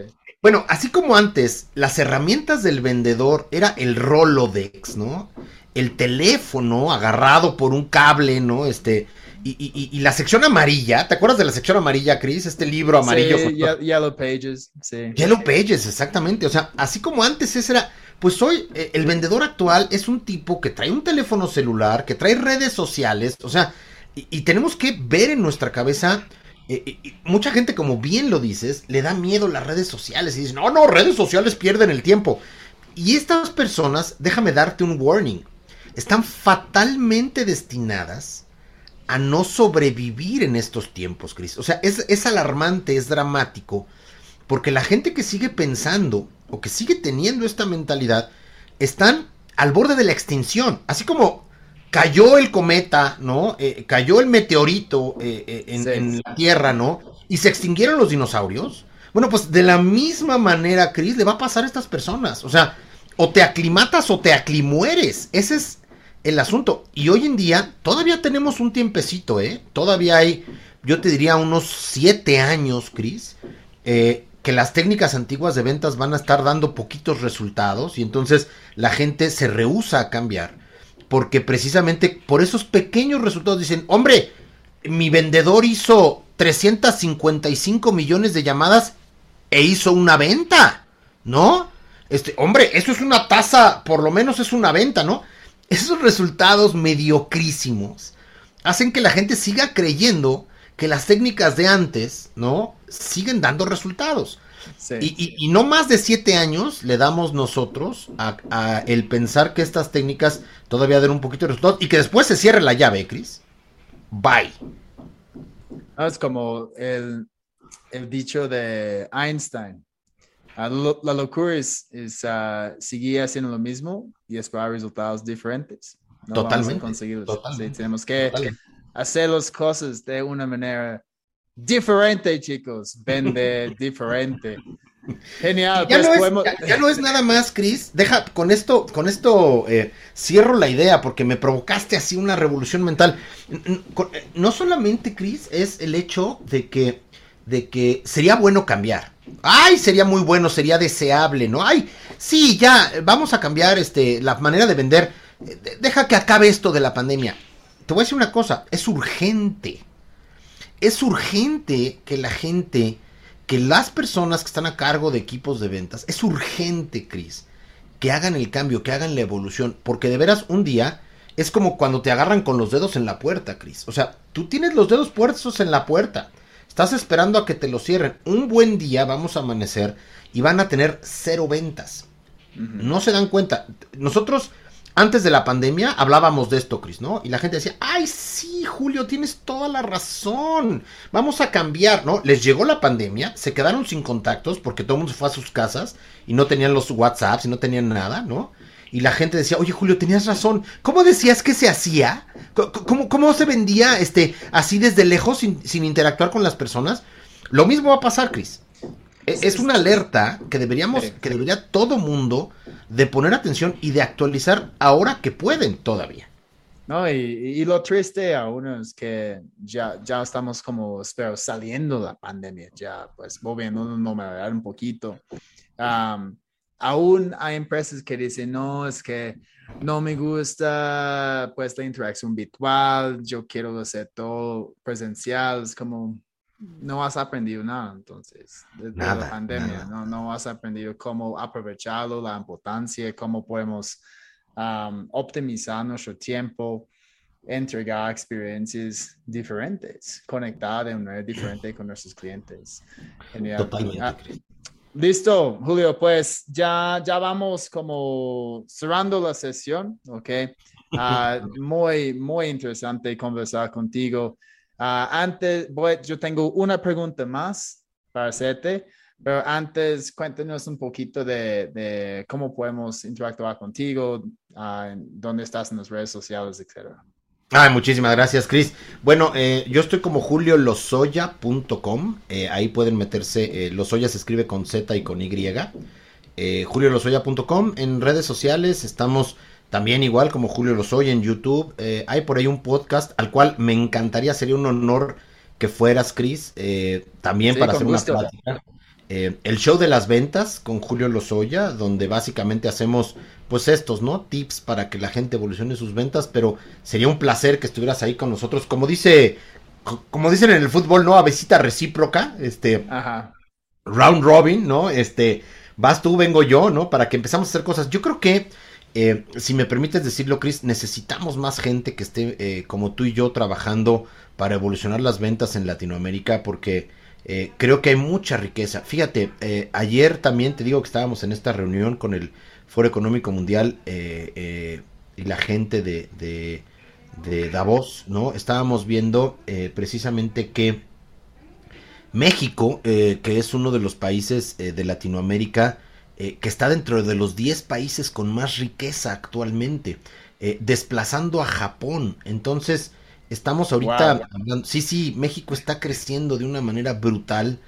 Bueno, así como antes, las herramientas del vendedor era el Rolodex, ¿no? El teléfono agarrado por un cable, ¿no? Este, y, y- y- y la sección amarilla, ¿te acuerdas de la sección amarilla, Chris? Este libro amarillo. Sí, con- Yellow Pages. Sí. Yellow Pages, exactamente. O sea, así como antes ese era, pues hoy eh, el vendedor actual es un tipo que trae un teléfono celular, que trae redes sociales, o sea, y, y tenemos que ver en nuestra cabeza, eh, eh, mucha gente, como bien lo dices, le da miedo las redes sociales y dicen, no, no, redes sociales pierden el tiempo. Y estas personas, déjame darte un warning, están fatalmente destinadas a no sobrevivir en estos tiempos, Chris. O sea, es, es alarmante, es dramático, porque la gente que sigue pensando o que sigue teniendo esta mentalidad están al borde de la extinción. Así como cayó el cometa, ¿no? Eh, cayó el meteorito eh, eh, en, Sí. en la Tierra, ¿no? Y se extinguieron los dinosaurios. Bueno, pues de la misma manera, Chris, le va a pasar a estas personas. O sea, o te aclimatas o te aclimueres. Ese es el asunto. Y hoy en día todavía tenemos un tiempecito, ¿eh? Todavía hay, yo te diría, unos siete años, Chris, eh, que las técnicas antiguas de ventas van a estar dando poquitos resultados y entonces la gente se rehúsa a cambiar. Porque precisamente por esos pequeños resultados dicen, hombre, mi vendedor hizo 355 millones de llamadas e hizo una venta, ¿no? Este, hombre, eso es una tasa, por lo menos es una venta, ¿no? Esos resultados mediocrísimos hacen que la gente siga creyendo que las técnicas de antes, ¿no? Siguen dando resultados. Sí. Y, y- y no más de siete años le damos nosotros a, a el pensar que estas técnicas todavía den un poquito de resultados y que después se cierre la llave, ¿eh, Chris. Bye. No, es como el, el dicho de Einstein. Ah, lo- la locura es, es, ah, seguir haciendo lo mismo y esperar resultados diferentes. No vamos a Totalmente, conseguirlos. totalmente, Sí, tenemos que Totalmente. hacer las cosas de una manera diferente, chicos. Vende [laughs] diferente. Genial. Ya pues no, es, podemos- ya- ya no es nada más, Chris. Deja, con esto, con esto eh, cierro la idea, porque me provocaste así una revolución mental. Eh, No solamente, Chris, es el hecho de que, de que sería bueno cambiar. Ay, sería muy bueno, sería deseable, ¿no? Ay, sí, ya, vamos a cambiar este, la manera de vender. Eh, de- Deja que acabe esto de la pandemia. Te voy a decir una cosa, es urgente. Es urgente que la gente que las personas que están a cargo de equipos de ventas, es urgente, Chris, que hagan el cambio, que hagan la evolución, porque de veras un día es como cuando te agarran con los dedos en la puerta, Chris. O sea, tú tienes los dedos puestos en la puerta, estás esperando a que te lo cierren. Un buen día vamos a amanecer y van a tener cero ventas. No se dan cuenta. Nosotros, antes de la pandemia, hablábamos de esto, Chris, ¿no? Y la gente decía, ay, sí, Julio, tienes toda la razón. Vamos a cambiar, ¿no? Les llegó la pandemia, se quedaron sin contactos porque todo el mundo se fue a sus casas y no tenían los WhatsApps y no tenían nada, ¿no? Y la gente decía, oye, Julio, tenías razón. ¿Cómo decías que se hacía? ¿Cómo, cómo se vendía este, así desde lejos sin, sin interactuar con las personas? Lo mismo va a pasar, Chris. E- Es una alerta que deberíamos, que debería todo mundo de poner atención y de actualizar ahora que pueden todavía. No, y, y, lo triste aún es que ya, ya estamos como, espero, saliendo de la pandemia, ya pues volviendo a normalidad un poquito. Aún hay empresas que dicen, no, es que no me gusta pues la interacción virtual, yo quiero hacer todo presencial, es como, no has aprendido nada entonces de, la pandemia, No, no has aprendido cómo aprovecharlo, la importancia, cómo podemos optimizar nuestro tiempo, entregar experiencias diferentes, conectar de una manera diferente con nuestros clientes. Totalmente. Ah, listo, Julio, pues ya, ya vamos como cerrando la sesión, ¿ok? Ah, [laughs] muy, muy interesante conversar contigo. Uh, antes, yo tengo una pregunta más para hacerte. Pero antes, cuéntanos un poquito de, cómo podemos interactuar contigo, uh, dónde estás en las redes sociales, etcétera. Ah, muchísimas gracias, Chris. Bueno, eh, yo estoy como juliolosoya.com. Eh, ahí pueden meterse. Eh, Lozoya se escribe con Z y con Y. Eh, juliolosoya.com. En redes sociales estamos también igual como Julio Lozoya en YouTube. Eh, hay por ahí un podcast al cual me encantaría, sería un honor que fueras, Chris. también para hacer una plática. Eh, el show de las ventas con Julio Lozoya, donde básicamente hacemos pues estos, ¿no? Tips para que la gente evolucione sus ventas, pero sería un placer que estuvieras ahí con nosotros. Como dice, como dicen en el fútbol, ¿no? A besita recíproca, este, round robin, ¿no? Este, vas tú, vengo yo, ¿no? Para que empezamos a hacer cosas. Yo creo que, eh, si me permites decirlo, Chris, necesitamos más gente que esté eh, como tú y yo trabajando para evolucionar las ventas en Latinoamérica, porque eh, creo que hay mucha riqueza. Fíjate, eh, ayer también te digo que estábamos en esta reunión con el Foro Económico Mundial eh, y la gente de, de, Davos, ¿no? Estábamos viendo precisamente que México, que es uno de los países de Latinoamérica, que está dentro de los 10 países con más riqueza actualmente, desplazando a Japón. Entonces, Estamos ahorita hablando, sí, sí, México está creciendo de una manera brutal.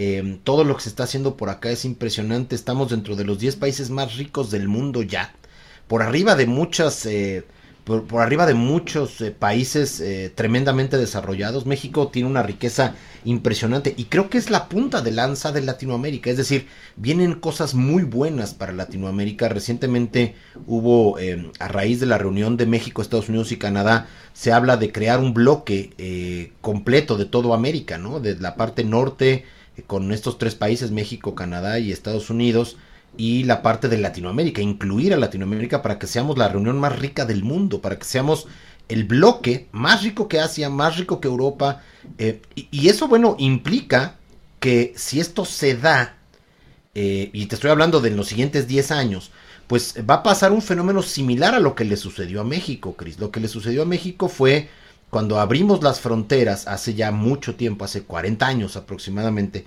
Em, todo lo que se está haciendo por acá es impresionante. Estamos dentro de los 10 países más ricos del mundo ya. Por arriba de muchas eh, por, arriba de muchos eh, países eh, tremendamente desarrollados. México tiene una riqueza impresionante y creo que es la punta de lanza de Latinoamérica. Es decir, vienen cosas muy buenas para Latinoamérica. Recientemente hubo, eh, a raíz de la reunión de México, Estados Unidos y Canadá, se habla de crear un bloque completo de todo América, ¿no? De la parte norte con estos tres países, México, Canadá y Estados Unidos y la parte de Latinoamérica, incluir a Latinoamérica para que seamos la reunión más rica del mundo, para que seamos el bloque más rico que Asia, más rico que Europa. Eh, y, eso, bueno, implica que si esto se da, eh, y te estoy hablando de los siguientes 10 años, pues va a pasar un fenómeno similar a lo que le sucedió a México, Cris. Lo que le sucedió a México fue cuando abrimos las fronteras hace ya mucho tiempo, hace 40 años aproximadamente,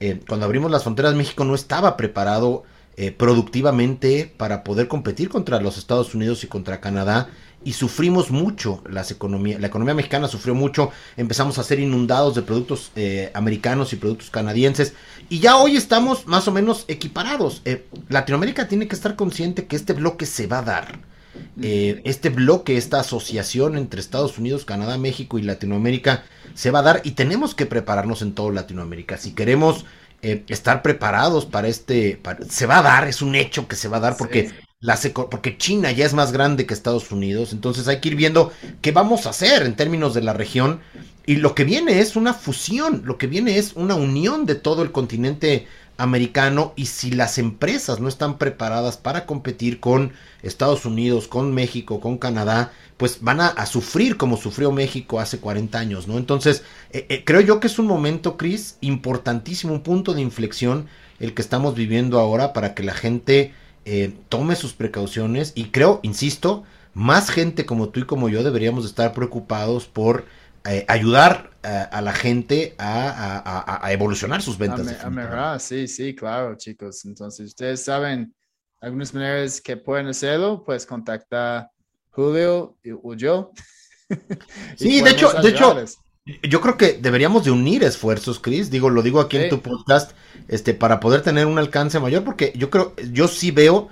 eh, cuando abrimos las fronteras México no estaba preparado eh, productivamente para poder competir contra los Estados Unidos y contra Canadá y sufrimos mucho las economías, la economía mexicana sufrió mucho, empezamos a ser inundados de productos eh, americanos y productos canadienses y ya hoy estamos más o menos equiparados. Eh, Latinoamérica tiene que estar consciente que este bloque se va a dar. Este bloque, esta asociación entre Estados Unidos, Canadá, México y Latinoamérica se va a dar y tenemos que prepararnos en todo Latinoamérica. Si queremos eh, estar preparados para este, se va a dar, es un hecho que se va a dar porque, la, porque China ya es más grande que Estados Unidos, entonces hay que ir viendo qué vamos a hacer en términos de la región y lo que viene es una fusión, lo que viene es una unión de todo el continente americano y si las empresas no están preparadas para competir con Estados Unidos, con México, con Canadá, pues van a, sufrir como sufrió México hace 40 años, ¿no? Entonces, eh, eh, creo yo que es un momento, Chris, importantísimo, un punto de inflexión el que estamos viviendo ahora para que la gente eh, tome sus precauciones y creo, insisto, más gente como tú y como yo deberíamos estar preocupados por ayudar a la gente a, evolucionar sus ventas. sí, sí, claro, chicos. Entonces, ustedes saben algunas maneras que pueden hacerlo, pues contacta Julio o yo. [laughs] sí, de hecho, de hecho, yo creo que deberíamos de unir esfuerzos, Chris. Digo, lo digo aquí en tu podcast, este, para poder tener un alcance mayor, porque yo creo, yo sí veo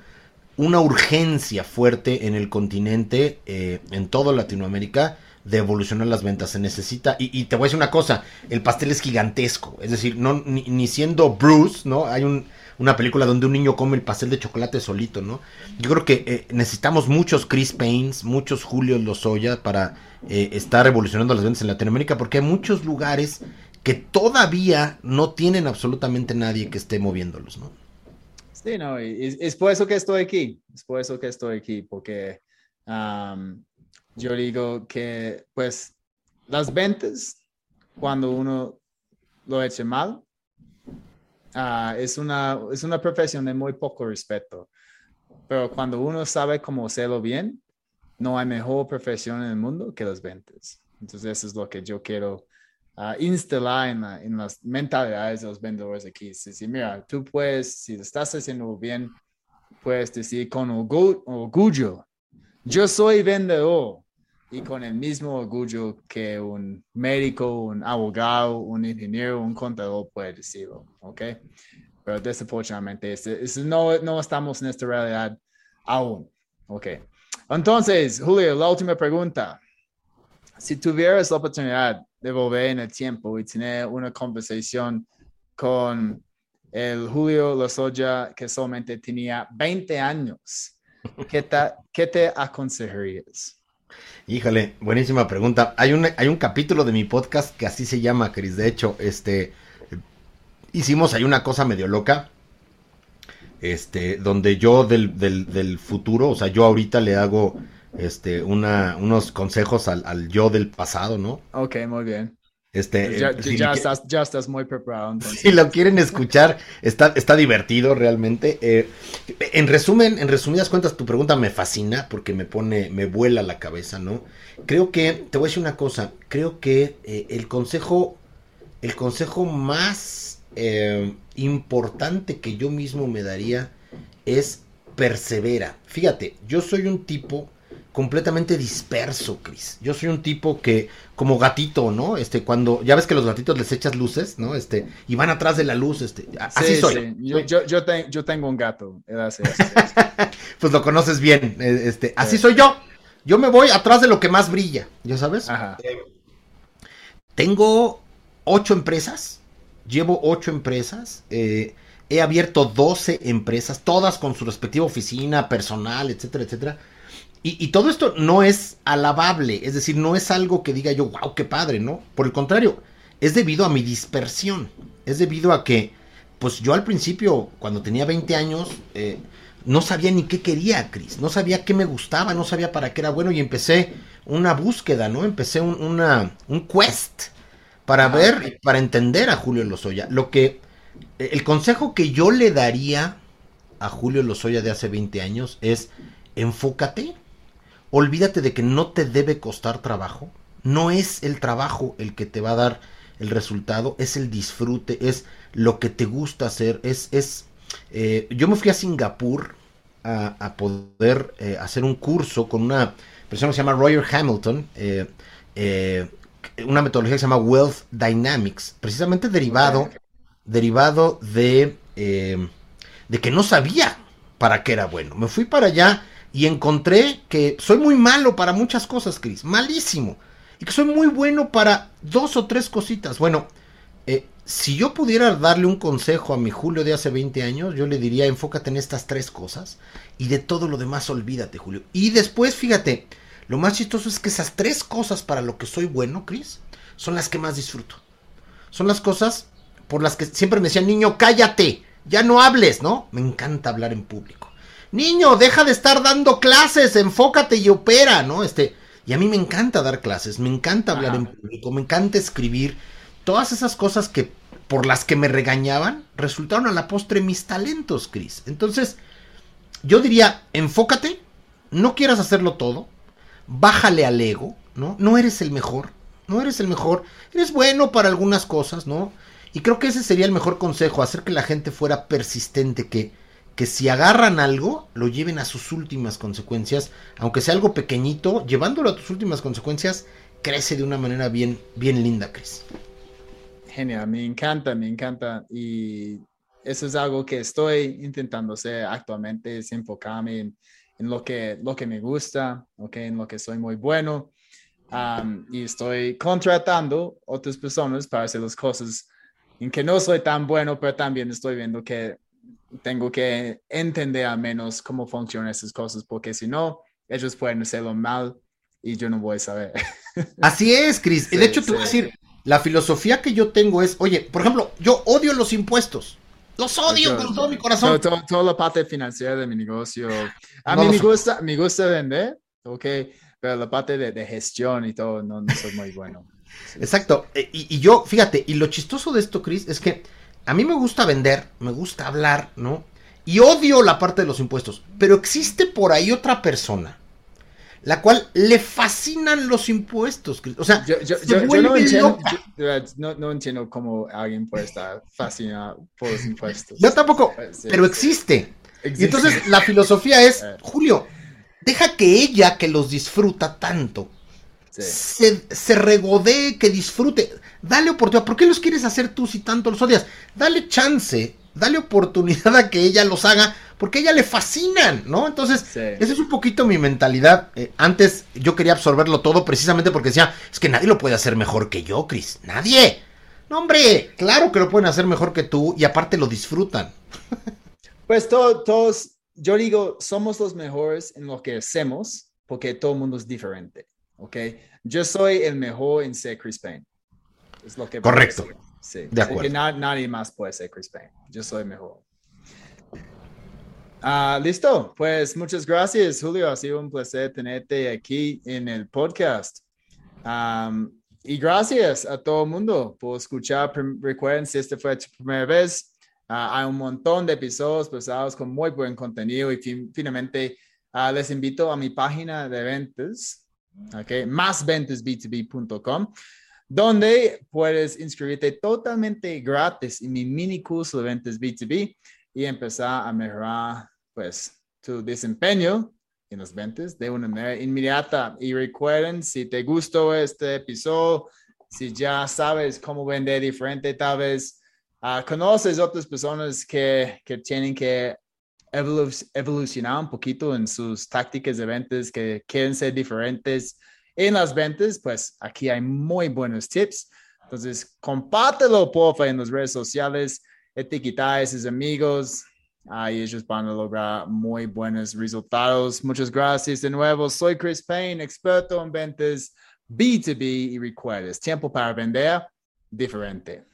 una urgencia fuerte en el continente, eh, en toda Latinoamérica, de evolucionar las ventas. Se necesita, y, te voy a decir una cosa, el pastel es gigantesco, es decir, no, ni, siendo Bruce, ¿no? Hay un, una película donde un niño come el pastel de chocolate solito, ¿no? Yo creo que eh, necesitamos muchos Chris Paynes, muchos Julio Lozoya para eh, estar evolucionando las ventas en Latinoamérica, porque hay muchos lugares que todavía no tienen absolutamente nadie que esté moviéndolos, ¿no? Sí, no, y es, por eso que estoy aquí, es por eso que estoy aquí, porque yo digo que, pues, las ventas, cuando uno lo eche mal, ah, es, una, es una profesión de muy poco respeto. Pero cuando uno sabe cómo hacerlo bien, no hay mejor profesión en el mundo que las ventas. Entonces, eso es lo que yo quiero uh, instalar en, en, las mentalidades de los vendedores aquí. Si, mira, tú puedes, si estás haciendo bien, puedes decir con orgullo, yo soy vendedor y con el mismo orgullo que un médico, un abogado, un ingeniero, un contador puede decirlo, ¿ok? Pero desafortunadamente no, no estamos en esta realidad aún, ¿ok? Entonces, Julio, la última pregunta. Si tuvieras la oportunidad de volver en el tiempo y tener una conversación con el Julio Lozoya que solamente tenía 20 años, ¿qué te, qué te aconsejarías? Híjole, buenísima pregunta. Hay un, hay un capítulo de mi podcast que así se llama, Chris. De hecho, este hicimos ahí una cosa medio loca. Este, donde yo del, del, futuro, o sea, yo ahorita le hago este, una, unos consejos al, al yo del pasado, ¿no? Ok, muy bien. Este, pues ya, eh, ya, estás, ya, estás, muy preparado. Si lo quieren escuchar, está, está divertido realmente. Eh, en resumen, en resumidas cuentas, tu pregunta me fascina porque me pone, me vuela la cabeza, ¿no? Creo que, te voy a decir una cosa, creo que eh, el consejo, el consejo más importante que yo mismo me daría es persevera. Fíjate, yo soy un tipo completamente disperso, Chris. Yo soy un tipo que, como gatito, ¿no? Este, cuando, ya ves que los gatitos les echas luces, ¿no? Este, y van atrás de la luz, este, así soy. Yo, yo, yo, tengo un gato. [laughs] pues lo conoces bien, eh, este, así soy yo. Yo me voy atrás de lo que más brilla, ¿ya sabes? Ajá. Eh, tengo ocho empresas, llevo ocho empresas, eh, he abierto doce empresas, todas con su respectiva oficina, personal, etcétera, etcétera y, todo esto no es alabable, es decir, no es algo que diga yo, wow, qué padre, ¿no? Por el contrario, es debido a mi dispersión, es debido a que, pues yo al principio, cuando tenía 20 años, eh, no sabía ni qué quería, Cris, no sabía qué me gustaba, no sabía para qué era bueno y empecé una búsqueda, ¿no? Empecé un, una, un quest para ver, para entender a Julio Lozoya. Lo que, el consejo que yo le daría a Julio Lozoya de hace 20 años es, enfócate, olvídate de que no te debe costar trabajo. No es el trabajo el que te va a dar el resultado, es el disfrute, es lo que te gusta hacer, es, es, eh, yo me fui a Singapur a, poder eh, hacer un curso con una persona que se llama Roger Hamilton, eh, una metodología que se llama Wealth Dynamics, precisamente derivado, derivado de, de que no sabía para qué era bueno. Me fui para allá y encontré que soy muy malo para muchas cosas, Chris, malísimo. Y que soy muy bueno para dos o tres cositas. Bueno, eh, si yo pudiera darle un consejo a mi Julio de hace 20 años, yo le diría enfócate en estas tres cosas y de todo lo demás olvídate, Julio. Y después, fíjate, lo más chistoso es que esas tres cosas para lo que soy bueno, Chris, son las que más disfruto. Son las cosas por las que siempre me decían, niño, cállate, ya no hables, ¿no? Me encanta hablar en público. Niño, deja de estar dando clases, enfócate y opera, ¿no? Este, y a mí me encanta dar clases, me encanta hablar en público, me encanta escribir. Todas esas cosas que por las que me regañaban resultaron a la postre mis talentos, Chris. Entonces, yo diría, enfócate, no quieras hacerlo todo, bájale al ego, ¿no? No eres el mejor, no eres el mejor, eres bueno para algunas cosas, ¿no? Y creo que ese sería el mejor consejo, hacer que la gente fuera persistente, que que si agarran algo, lo lleven a sus últimas consecuencias, aunque sea algo pequeñito, llevándolo a tus últimas consecuencias, crece de una manera bien, bien linda, Cris. Genial, me encanta, me encanta. Y eso es algo que estoy intentando hacer actualmente, es enfocarme en, en lo, que, lo que me gusta, okay, en lo que soy muy bueno. Y estoy contratando otras personas para hacer las cosas en que no soy tan bueno, pero también estoy viendo que tengo que entender al menos cómo funcionan esas cosas, porque si no, ellos pueden hacerlo mal y yo no voy a saber. [laughs] Así es, Chris. de hecho, te voy a decir, la filosofía que yo tengo es, oye, por ejemplo, yo odio los impuestos. Los odio con todo mi corazón. Toda la parte financiera de mi negocio. A mí me gusta, me gusta vender, ok, pero la parte de, gestión y todo no, no soy muy bueno. [laughs] Exacto. E, y, y, yo, fíjate, y lo chistoso de esto, Chris, es que a mí me gusta vender, me gusta hablar, ¿no? Y odio la parte de los impuestos. Pero existe por ahí otra persona la cual le fascinan los impuestos. O sea, yo, no, entiendo, no, entiendo, cómo alguien puede estar fascinado por los impuestos. Yo tampoco, pero existe. Y entonces la filosofía es, [laughs] eh. Julio, deja que ella que los disfruta tanto, se, se regodee, que disfrute. Dale oportunidad. ¿Por qué los quieres hacer tú si tanto los odias? Dale chance, dale oportunidad a que ella los haga porque a ella le fascinan, ¿no? Entonces, esa es un poquito mi mentalidad. Eh, antes yo quería absorberlo todo precisamente porque decía, es que nadie lo puede hacer mejor que yo, Chris. Nadie. No, hombre, claro que lo pueden hacer mejor que tú y aparte lo disfrutan. [laughs] Pues todos, yo digo, somos los mejores en lo que hacemos porque todo el mundo es diferente, ¿ok? Yo soy el mejor en ser Chris Payne. Es lo que Correcto. Sí. De acuerdo. Porque nadie más puede ser Chris Payne. Yo soy mejor. Ah, listo, pues muchas gracias, Julio. Ha sido un placer tenerte aquí en el podcast. y gracias a todo el mundo por escuchar. Recuerden, si esta fue tu primera vez, ah, hay un montón de episodios pesados con muy buen contenido. Y finalmente, ah, les invito a mi página de ventas, okay, másventasb2b.com, donde puedes inscribirte totalmente gratis en mi mini curso de ventas B2B y empezar a mejorar pues tu desempeño en los ventas de una manera inmediata. Y recuerden, si te gustó este episodio, si ya sabes cómo vender diferente, tal vez uh, conoces otras personas que, que tienen que evolucionar un poquito en sus tácticas de ventas, que quieren ser diferentes en las ventas, pues aquí hay muy buenos tips. Entonces, compártelo, porfa, en las redes sociales, etiqueta a sus amigos, Ahí ellos van a lograr muy buenos resultados. Muchas gracias de nuevo. Soy Chris Payne, experto en ventas B2B y recuerdes, tiempo para vender diferente.